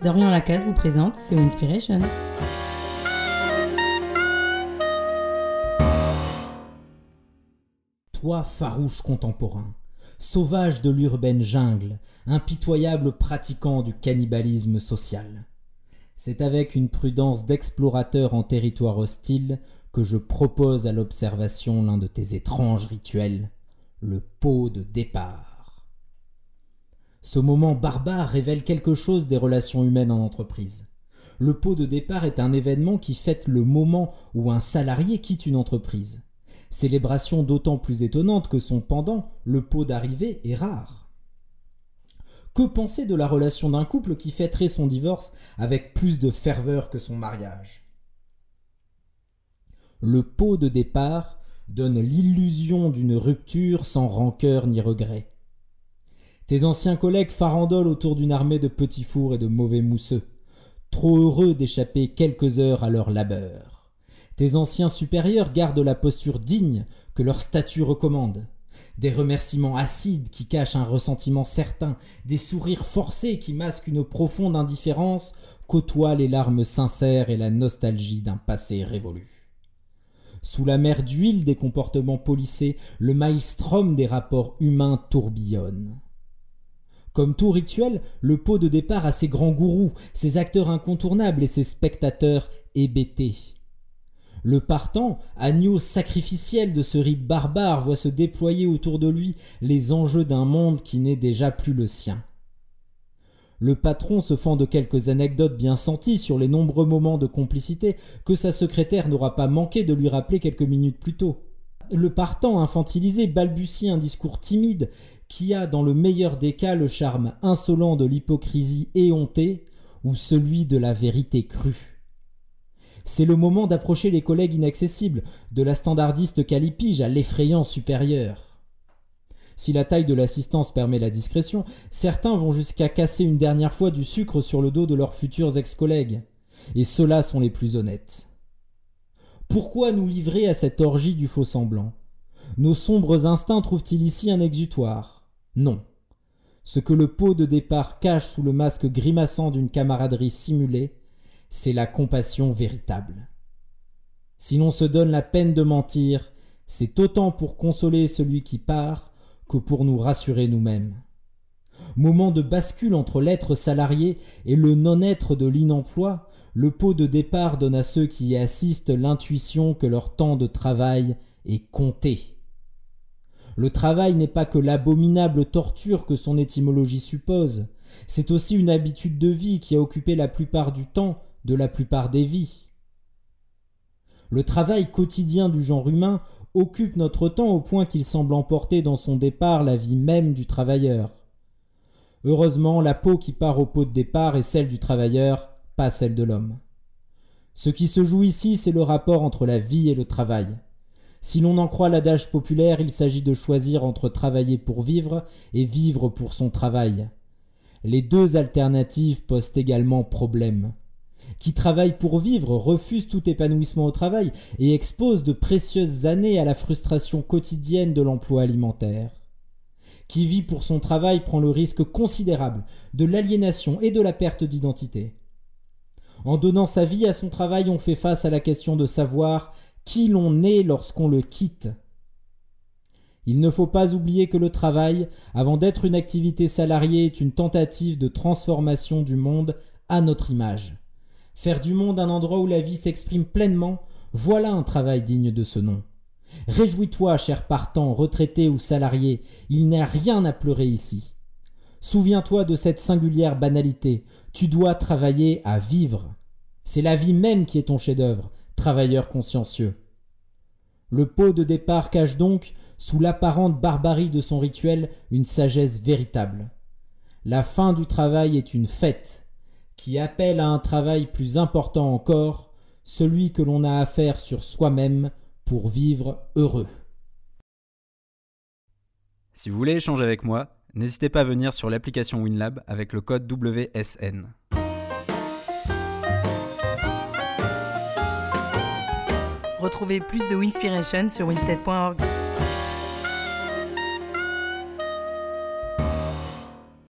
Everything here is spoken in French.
Dorian Lacasse vous présente C'est Inspiration. Toi, farouche contemporain, sauvage de l'urbaine jungle, impitoyable pratiquant du cannibalisme social. C'est avec une prudence d'explorateur en territoire hostile que je propose à l'observation l'un de tes étranges rituels, le pot de départ. Ce moment barbare révèle quelque chose des relations humaines en entreprise. Le pot de départ est un événement qui fête le moment où un salarié quitte une entreprise. Célébration d'autant plus étonnante que son pendant, le pot d'arrivée, est rare. Que penser de la relation d'un couple qui fêterait son divorce avec plus de ferveur que son mariage? Le pot de départ donne l'illusion d'une rupture sans rancœur ni regret. Tes anciens collègues farandolent autour d'une armée de petits fours et de mauvais mousseux, trop heureux d'échapper quelques heures à leur labeur. Tes anciens supérieurs gardent la posture digne que leur statut recommande. Des remerciements acides qui cachent un ressentiment certain, des sourires forcés qui masquent une profonde indifférence côtoient les larmes sincères et la nostalgie d'un passé révolu. Sous la mer d'huile des comportements polissés, le maelstrom des rapports humains tourbillonne. Comme tout rituel, le pot de départ a ses grands gourous, ses acteurs incontournables et ses spectateurs hébétés. Le partant, agneau sacrificiel de ce rite barbare, voit se déployer autour de lui les enjeux d'un monde qui n'est déjà plus le sien. Le patron se fend de quelques anecdotes bien senties sur les nombreux moments de complicité que sa secrétaire n'aura pas manqué de lui rappeler quelques minutes plus tôt. Le partant infantilisé balbutie un discours timide qui a dans le meilleur des cas le charme insolent de l'hypocrisie éhontée ou celui de la vérité crue. C'est le moment d'approcher les collègues inaccessibles, de la standardiste calipige à l'effrayant supérieur. Si la taille de l'assistance permet la discrétion, certains vont jusqu'à casser une dernière fois du sucre sur le dos de leurs futurs ex-collègues. Et ceux-là sont les plus honnêtes. Pourquoi nous livrer à cette orgie du faux semblant Nos sombres instincts trouvent-ils ici un exutoire? Non. Ce que le pot de départ cache sous le masque grimaçant d'une camaraderie simulée, c'est la compassion véritable. Si l'on se donne la peine de mentir, c'est autant pour consoler celui qui part que pour nous rassurer nous-mêmes. Moment de bascule entre l'être salarié et le non-être de l'inemploi, le pot de départ donne à ceux qui y assistent l'intuition que leur temps de travail est compté. Le travail n'est pas que l'abominable torture que son étymologie suppose, c'est aussi une habitude de vie qui a occupé la plupart du temps de la plupart des vies. Le travail quotidien du genre humain occupe notre temps au point qu'il semble emporter dans son départ la vie même du travailleur. Heureusement, la peau qui part au pot de départ est celle du travailleur, pas celle de l'homme. Ce qui se joue ici, c'est le rapport entre la vie et le travail. Si l'on en croit l'adage populaire, il s'agit de choisir entre travailler pour vivre et vivre pour son travail. Les deux alternatives posent également problème qui travaille pour vivre refuse tout épanouissement au travail et expose de précieuses années à la frustration quotidienne de l'emploi alimentaire. Qui vit pour son travail prend le risque considérable de l'aliénation et de la perte d'identité. En donnant sa vie à son travail, on fait face à la question de savoir qui l'on est lorsqu'on le quitte. Il ne faut pas oublier que le travail, avant d'être une activité salariée, est une tentative de transformation du monde à notre image. Faire du monde un endroit où la vie s'exprime pleinement, voilà un travail digne de ce nom. Réjouis-toi, cher partant, retraité ou salarié, il n'y a rien à pleurer ici. Souviens-toi de cette singulière banalité, tu dois travailler à vivre. C'est la vie même qui est ton chef-d'œuvre, travailleur consciencieux. Le pot de départ cache donc, sous l'apparente barbarie de son rituel, une sagesse véritable. La fin du travail est une fête, qui appelle à un travail plus important encore, celui que l'on a à faire sur soi-même pour vivre heureux. Si vous voulez échanger avec moi, n'hésitez pas à venir sur l'application WinLab avec le code WSN. Retrouvez plus de Winspiration sur winstead.org.